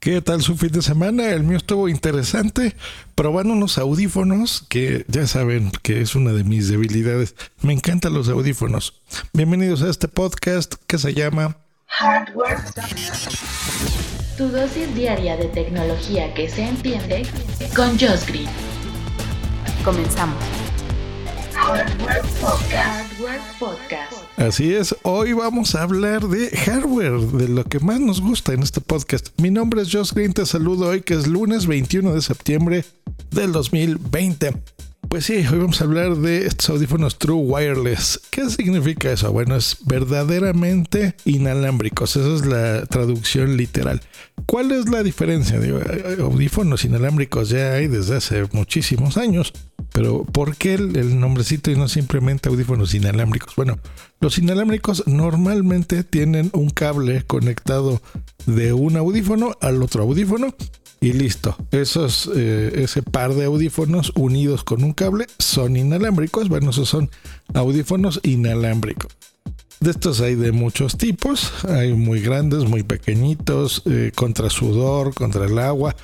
¿Qué tal su fin de semana? El mío estuvo interesante, probando unos audífonos que ya saben que es una de mis debilidades. Me encantan los audífonos. Bienvenidos a este podcast que se llama Hardware. Tu dosis diaria de tecnología que se entiende con Josh Green. Comenzamos. Hardware Podcast. Hardware Podcast. Así es, hoy vamos a hablar de hardware, de lo que más nos gusta en este podcast. Mi nombre es Josh Green, te saludo hoy que es lunes 21 de septiembre del 2020. Pues sí, hoy vamos a hablar de estos audífonos True Wireless. ¿Qué significa eso? Bueno, es verdaderamente inalámbricos. Esa es la traducción literal. ¿Cuál es la diferencia? Digo, audífonos inalámbricos ya hay desde hace muchísimos años. Pero ¿por qué el, el, nombrecito y no simplemente audífonos inalámbricos? Bueno, los inalámbricos normalmente tienen un cable conectado de un audífono al otro audífono y listo. Esos, eh, ese par de audífonos unidos con un cable son inalámbricos. Bueno, esos son audífonos inalámbricos. De estos hay de muchos tipos, hay muy grandes, muy pequeñitos, eh, contra sudor, contra el agua,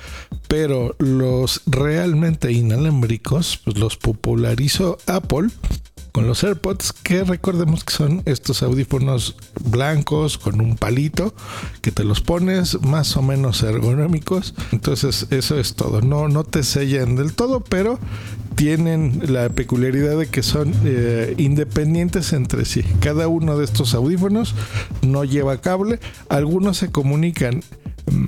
pero los realmente inalámbricos pues los popularizó Apple con los AirPods, que recordemos que son estos audífonos blancos con un palito que te los pones más o menos ergonómicos. Entonces, eso es todo. No, no te sellan del todo, pero tienen la peculiaridad de que son eh, independientes entre sí. Cada uno de estos audífonos no lleva cable. Algunos se comunican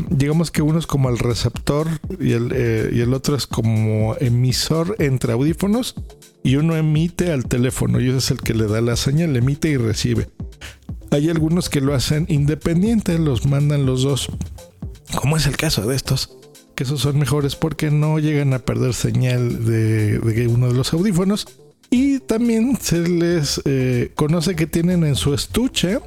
digamos que uno es como el receptor y el, eh, y el otro es como emisor entre audífonos y uno emite al teléfono y ese es el que le da la señal, emite y recibe. Hay algunos que lo hacen independiente, los mandan los dos, como es el caso de estos, que esos son mejores porque no llegan a perder señal de, de uno de los audífonos. Y también se les eh, conoce que tienen en su estuche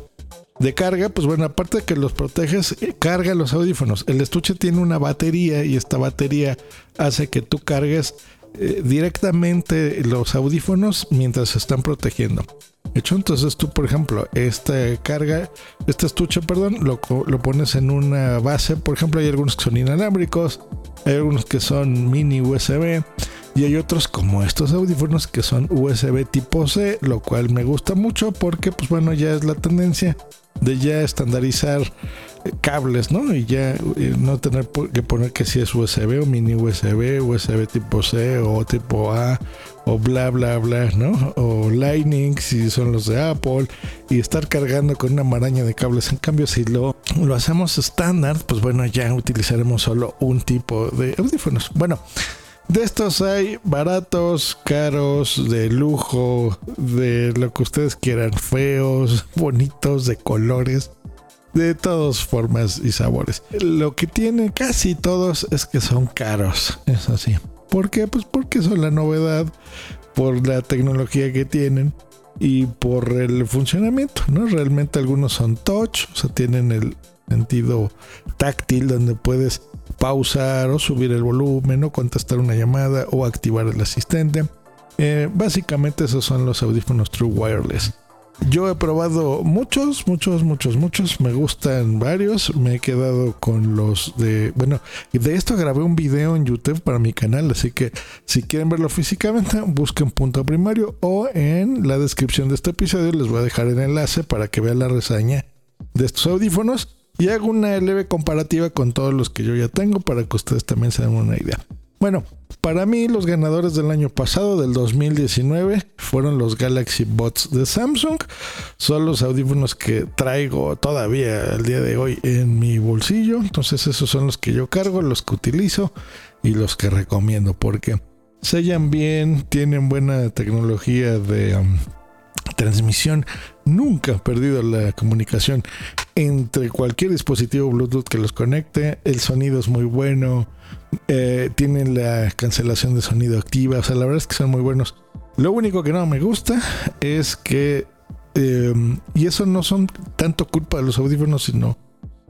de carga, pues bueno, aparte de que los proteges, carga los audífonos. El estuche tiene una batería y esta batería hace que tú cargues eh, directamente los audífonos mientras se están protegiendo. Hecho, entonces tú, por ejemplo, esta carga, este estuche, perdón, lo, lo pones en una base. Por ejemplo, hay algunos que son inalámbricos, hay algunos que son mini USB. Y hay otros como estos audífonos que son USB tipo C, lo cual me gusta mucho porque pues bueno, ya es la tendencia de ya estandarizar eh, cables, ¿no? Y ya eh, no tener que poner que si es USB o mini USB, USB tipo C o tipo A o bla bla bla, ¿no? O Lightning si son los de Apple y estar cargando con una maraña de cables. En cambio, si lo, lo hacemos estándar, pues bueno, ya utilizaremos solo un tipo de audífonos. Bueno, de estos hay baratos, caros, de lujo, de lo que ustedes quieran, feos, bonitos, de colores, de todas formas y sabores. Lo que tienen casi todos es que son caros, es así. ¿Por qué? Pues porque son la novedad, por la tecnología que tienen y por el funcionamiento, ¿no? Realmente algunos son touch, o sea, tienen el sentido táctil donde puedes pausar o subir el volumen o contestar una llamada o activar el asistente. Eh, básicamente esos son los audífonos True Wireless. Yo he probado muchos, muchos, muchos, muchos. Me gustan varios. Me he quedado con los de... Bueno, de esto grabé un video en YouTube para mi canal. Así que si quieren verlo físicamente, busquen punto primario o en la descripción de este episodio les voy a dejar el enlace para que vean la reseña de estos audífonos. Y hago una leve comparativa con todos los que yo ya tengo para que ustedes también se den una idea. Bueno, para mí los ganadores del año pasado, del 2019, fueron los Galaxy Bots de Samsung. Son los audífonos que traigo todavía al día de hoy en mi bolsillo. Entonces esos son los que yo cargo, los que utilizo y los que recomiendo porque sellan bien, tienen buena tecnología de... Um, transmisión. Nunca he perdido la comunicación entre cualquier dispositivo Bluetooth que los conecte. El sonido es muy bueno. Eh, tienen la cancelación de sonido activa. O sea, la verdad es que son muy buenos. Lo único que no me gusta es que... Eh, y eso no son tanto culpa de los audífonos, sino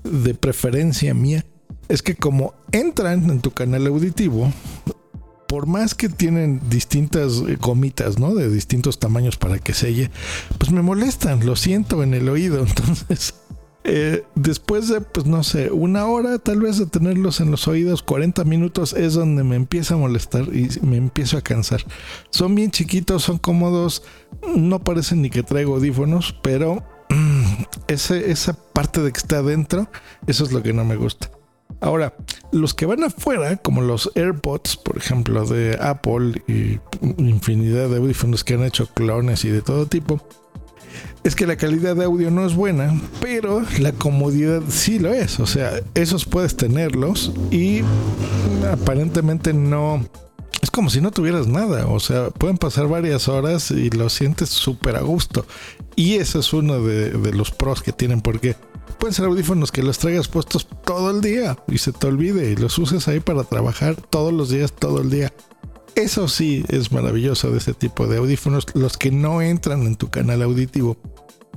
de preferencia mía. Es que como entran en tu canal auditivo, por más que tienen distintas eh, gomitas, ¿no? De distintos tamaños para que selle, pues me molestan, lo siento en el oído. Entonces, Eh, después de, pues no sé, una hora tal vez de tenerlos en los oídos, 40 minutos es donde me empieza a molestar y me empiezo a cansar. Son bien chiquitos, son cómodos, no parecen ni que traigo audífonos, pero mm, esa parte de que está adentro, eso es lo que no me gusta. Ahora, los que van afuera, como los AirPods, por ejemplo, de Apple y infinidad de audífonos que han hecho clones y de todo tipo, es que la calidad de audio no es buena, pero la comodidad sí lo es. O sea, esos puedes tenerlos y aparentemente no... Es como si no tuvieras nada, o sea, pueden pasar varias horas y lo sientes súper a gusto. Y ese es uno de, de los pros que tienen, porque pueden ser audífonos que los traigas puestos todo el día y se te olvide y los uses ahí para trabajar todos los días, todo el día. Eso sí es maravilloso de ese tipo de audífonos, los que no entran en tu canal auditivo.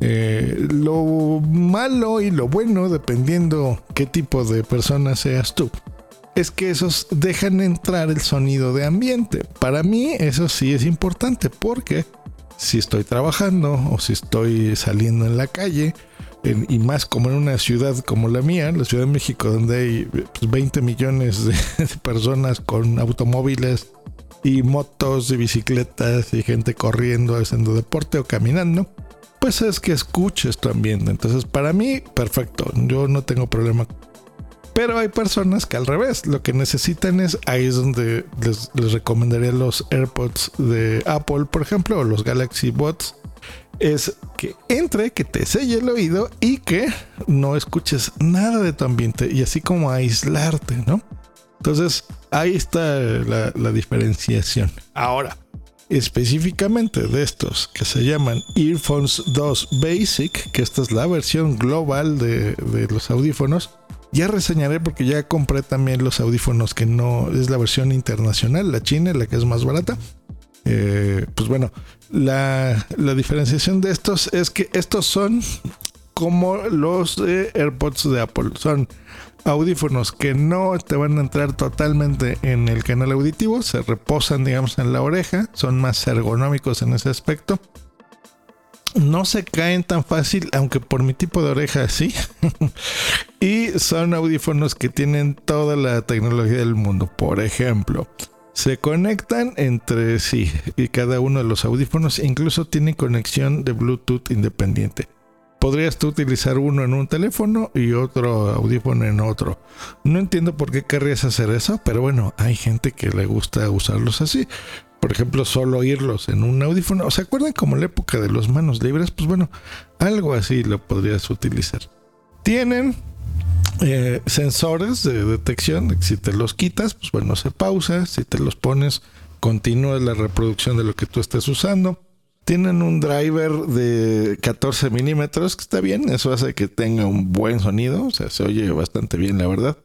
Eh, lo malo y lo bueno, dependiendo qué tipo de persona seas tú, es que esos dejan entrar el sonido de ambiente. Para mí eso sí es importante porque si estoy trabajando o si estoy saliendo en la calle, y más como en una ciudad como la mía, la Ciudad de México, donde hay 20 pues, millones de personas con automóviles y motos y bicicletas y gente corriendo, haciendo deporte o caminando, pues es que escuches tu ambiente. Entonces, para mí, perfecto, yo no tengo problema. Pero hay personas que al revés, lo que necesitan es, ahí es donde les, recomendaría los AirPods de Apple, por ejemplo, o los Galaxy Bots, es que entre, que te selle el oído y que no escuches nada de tu ambiente y así como aislarte, ¿no? Entonces, ahí está la, diferenciación. Ahora, específicamente de estos que se llaman Earphones 2 Basic, que esta es la versión global de, los audífonos, ya reseñaré porque ya compré también los audífonos que no es la versión internacional, la china, la que es más barata. Eh, pues bueno, la, la, diferenciación de estos es que estos son como los AirPods de Apple. Son audífonos que no te van a entrar totalmente en el canal auditivo, se reposan, digamos, en la oreja, son más ergonómicos en ese aspecto. No se caen tan fácil, aunque por mi tipo de oreja sí. y son audífonos que tienen toda la tecnología del mundo. Por ejemplo, se conectan entre sí y cada uno de los audífonos incluso tiene conexión de Bluetooth independiente podrías tú utilizar uno en un teléfono y otro audífono en otro. No entiendo por qué querrías hacer eso, pero bueno, hay gente que le gusta usarlos así. Por ejemplo, solo oírlos en un audífono. ¿Se acuerdan como la época de los manos libres? Pues bueno, algo así lo podrías utilizar. Tienen eh, sensores de detección. Si te los quitas, pues bueno, se pausa. Si te los pones, continúa la reproducción de lo que tú estés usando. Tienen un driver de 14 milímetros, que está bien, eso hace que tenga un buen sonido, o sea, se oye bastante bien, la verdad.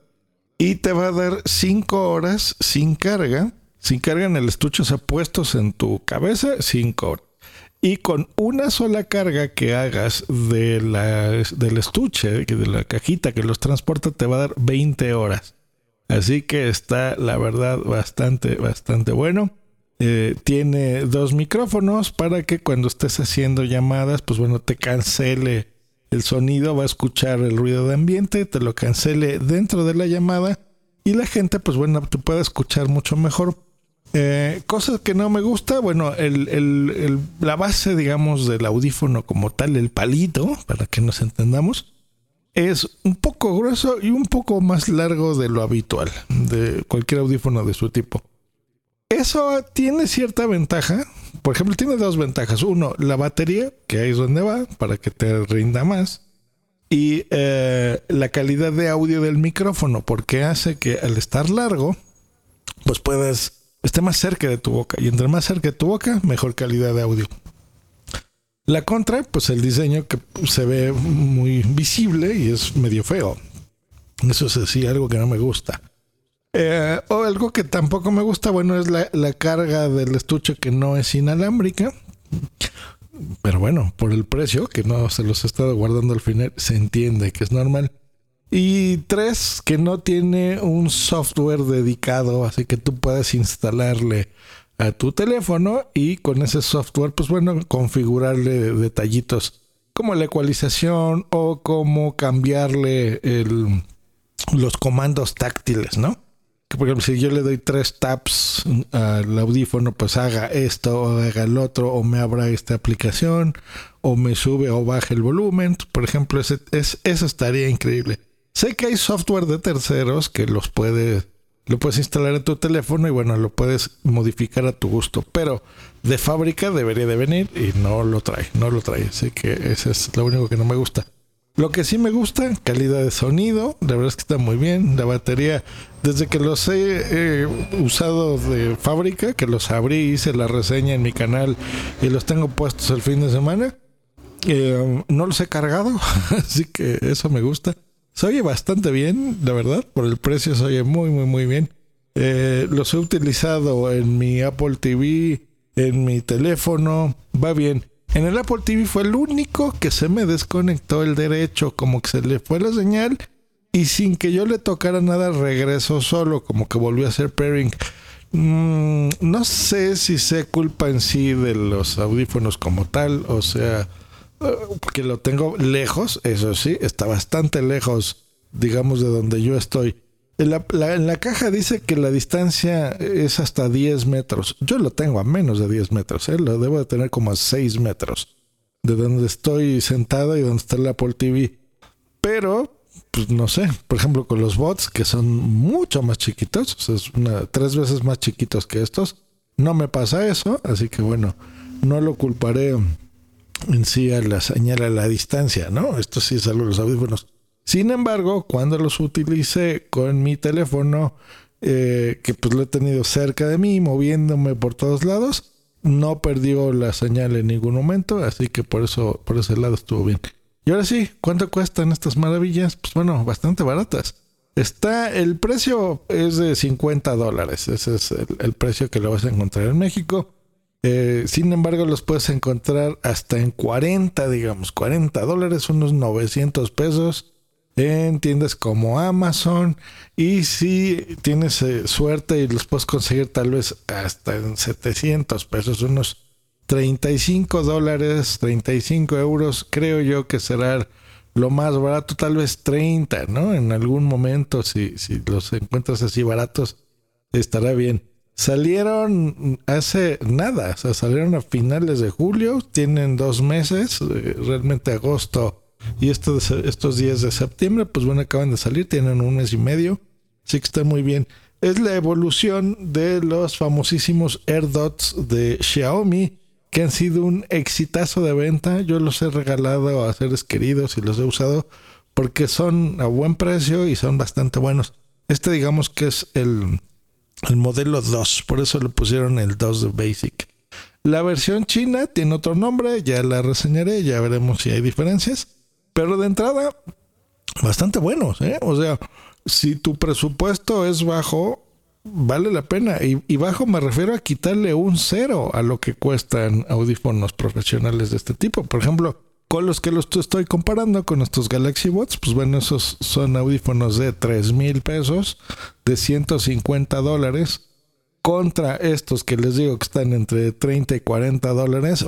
Y te va a dar 5 horas sin carga, sin carga en el estuche, o sea, puestos en tu cabeza, 5 horas. Y con una sola carga que hagas de la, del estuche, de la cajita que los transporta, te va a dar 20 horas. Así que está, la verdad, bastante, bastante bueno. Eh, tiene dos micrófonos para que cuando estés haciendo llamadas, pues bueno, te cancele el sonido, va a escuchar el ruido de ambiente, te lo cancele dentro de la llamada y la gente, pues bueno, te puede escuchar mucho mejor. Eh, cosas que no me gusta, bueno, el, la base, digamos, del audífono como tal, el palito, para que nos entendamos, es un poco grueso y un poco más largo de lo habitual, de cualquier audífono de su tipo. Eso tiene cierta ventaja. Por ejemplo, tiene dos ventajas. Uno, la batería, que ahí es donde va, para que te rinda más. Y eh, la calidad de audio del micrófono, porque hace que al estar largo, pues puedas, esté más cerca de tu boca. Y entre más cerca de tu boca, mejor calidad de audio. La contra, pues el diseño que se ve muy visible y es medio feo. Eso es así, algo que no me gusta. Eh, o algo que tampoco me gusta, bueno, es la, carga del estuche que no es inalámbrica. Pero bueno, por el precio, que no se los he estado guardando al final, se entiende que es normal. Y tres, que no tiene un software dedicado, así que tú puedes instalarle a tu teléfono y con ese software, pues bueno, configurarle detallitos como la ecualización o cómo cambiarle los comandos táctiles, ¿no? Por ejemplo, si yo le doy tres taps al audífono, pues haga esto o haga el otro, o me abra esta aplicación, o me sube o baje el volumen. Por ejemplo, ese, es, eso estaría increíble. Sé que hay software de terceros que los puede, lo puedes instalar en tu teléfono y bueno, lo puedes modificar a tu gusto, pero de fábrica debería de venir y no lo trae, no lo trae. Así que eso es lo único que no me gusta. Lo que sí me gusta, calidad de sonido, la verdad es que está muy bien. La batería, desde que los he usado de fábrica, que los abrí, hice la reseña en mi canal y los tengo puestos el fin de semana, eh, no los he cargado, así que eso me gusta. Se oye bastante bien, la verdad, por el precio se oye muy, muy, muy bien. Eh, los he utilizado en mi Apple TV, en mi teléfono, va bien. En el Apple TV fue el único que se me desconectó el derecho, como que se le fue la señal y sin que yo le tocara nada regresó solo, como que volvió a hacer pairing. Mm, no sé si sea culpa en sí de los audífonos como tal, o sea, porque lo tengo lejos, eso sí, está bastante lejos, digamos, de donde yo estoy. En la, caja dice que la distancia es hasta 10 metros. Yo lo tengo a menos de 10 metros, ¿eh? lo debo de tener como a 6 metros de donde estoy sentado y donde está el Apple TV. Pero, pues no sé, por ejemplo, con los bots que son mucho más chiquitos, o sea, es tres veces más chiquitos que estos, no me pasa eso, así que bueno, no lo culparé en sí a la señal a la distancia, ¿no? Esto sí es algo de los audífonos. Sin embargo, cuando los utilicé con mi teléfono, eh, que pues lo he tenido cerca de mí, moviéndome por todos lados, no perdió la señal en ningún momento, así que por eso, por ese lado estuvo bien. Y ahora sí, ¿cuánto cuestan estas maravillas? Pues bueno, bastante baratas. Está, el precio es de 50 dólares. Ese es el, precio que lo vas a encontrar en México. Eh, sin embargo, los puedes encontrar hasta en 40, digamos, 40 dólares, unos 900 pesos en tiendas como Amazon y si tienes eh, suerte y los puedes conseguir tal vez hasta en 700 pesos, unos 35 dólares, 35 euros, creo yo que será lo más barato, tal vez 30, ¿no? En algún momento, si, si los encuentras así baratos, estará bien. Salieron hace nada, o sea, salieron a finales de julio, tienen dos meses, eh, realmente agosto y estos, estos días de septiembre, pues bueno, acaban de salir, tienen un mes y medio. Así que está muy bien. Es la evolución de los famosísimos AirDots de Xiaomi, que han sido un exitazo de venta. Yo los he regalado a seres queridos y los he usado porque son a buen precio y son bastante buenos. Este digamos que es el, el modelo 2, por eso le pusieron el 2 de Basic. La versión china tiene otro nombre, ya la reseñaré, ya veremos si hay diferencias. Pero de entrada, bastante buenos, ¿eh? O sea, si tu presupuesto es bajo, vale la pena. Y, bajo me refiero a quitarle un cero a lo que cuestan audífonos profesionales de este tipo. Por ejemplo, con los que los estoy comparando con estos Galaxy Bots, pues bueno, esos son audífonos de 3 mil pesos, de 150 dólares, contra estos que les digo que están entre 30 y 40 dólares.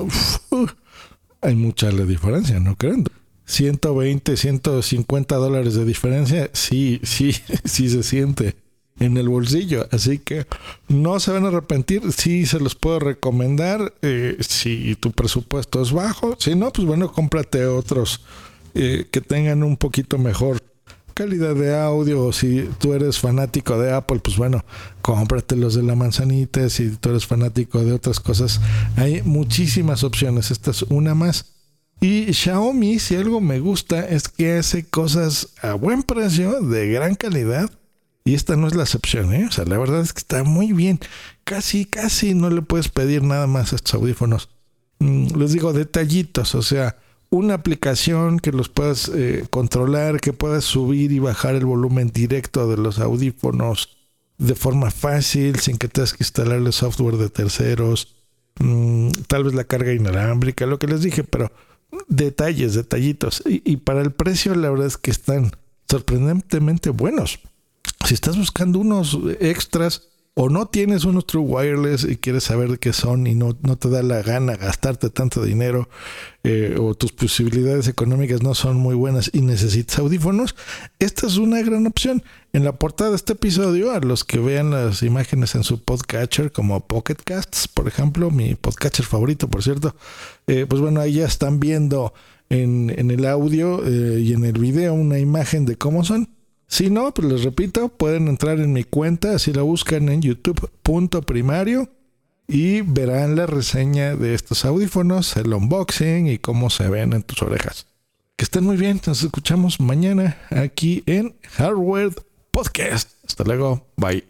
hay mucha la diferencia, ¿no creen? 120, 150 dólares de diferencia, sí, sí, sí se siente en el bolsillo. Así que no se van a arrepentir. Sí se los puedo recomendar eh, si tu presupuesto es bajo. Si no, pues bueno, cómprate otros eh, que tengan un poquito mejor calidad de audio. Si tú eres fanático de Apple, pues bueno, cómprate los de la manzanita. Si tú eres fanático de otras cosas, hay muchísimas opciones. Esta es una más. Y Xiaomi, si algo me gusta, es que hace cosas a buen precio, de gran calidad. Y esta no es la excepción, ¿eh? O sea, la verdad es que está muy bien. Casi, casi no le puedes pedir nada más a estos audífonos. Mm, les digo, detallitos, o sea, una aplicación que los puedas eh, controlar, que puedas subir y bajar el volumen directo de los audífonos de forma fácil, sin que tengas que instalarle software de terceros. Mm, tal vez la carga inalámbrica, lo que les dije, pero detalles, detallitos. Y, para el precio, la verdad es que están sorprendentemente buenos. Si estás buscando unos extras o no tienes unos True Wireless y quieres saber qué son y no, no te da la gana gastarte tanto dinero eh, o tus posibilidades económicas no son muy buenas y necesitas audífonos, esta es una gran opción. En la portada de este episodio, a los que vean las imágenes en su podcatcher como Pocket Casts, por ejemplo, mi podcatcher favorito, por cierto, eh, pues bueno, ahí ya están viendo en, en el audio eh, y en el video una imagen de cómo son. Si no, pues les repito, pueden entrar en mi cuenta, si la buscan en youtube.primario y verán la reseña de estos audífonos, el unboxing y cómo se ven en tus orejas. Que estén muy bien, nos escuchamos mañana aquí en Hardware Podcast. Hasta luego, bye.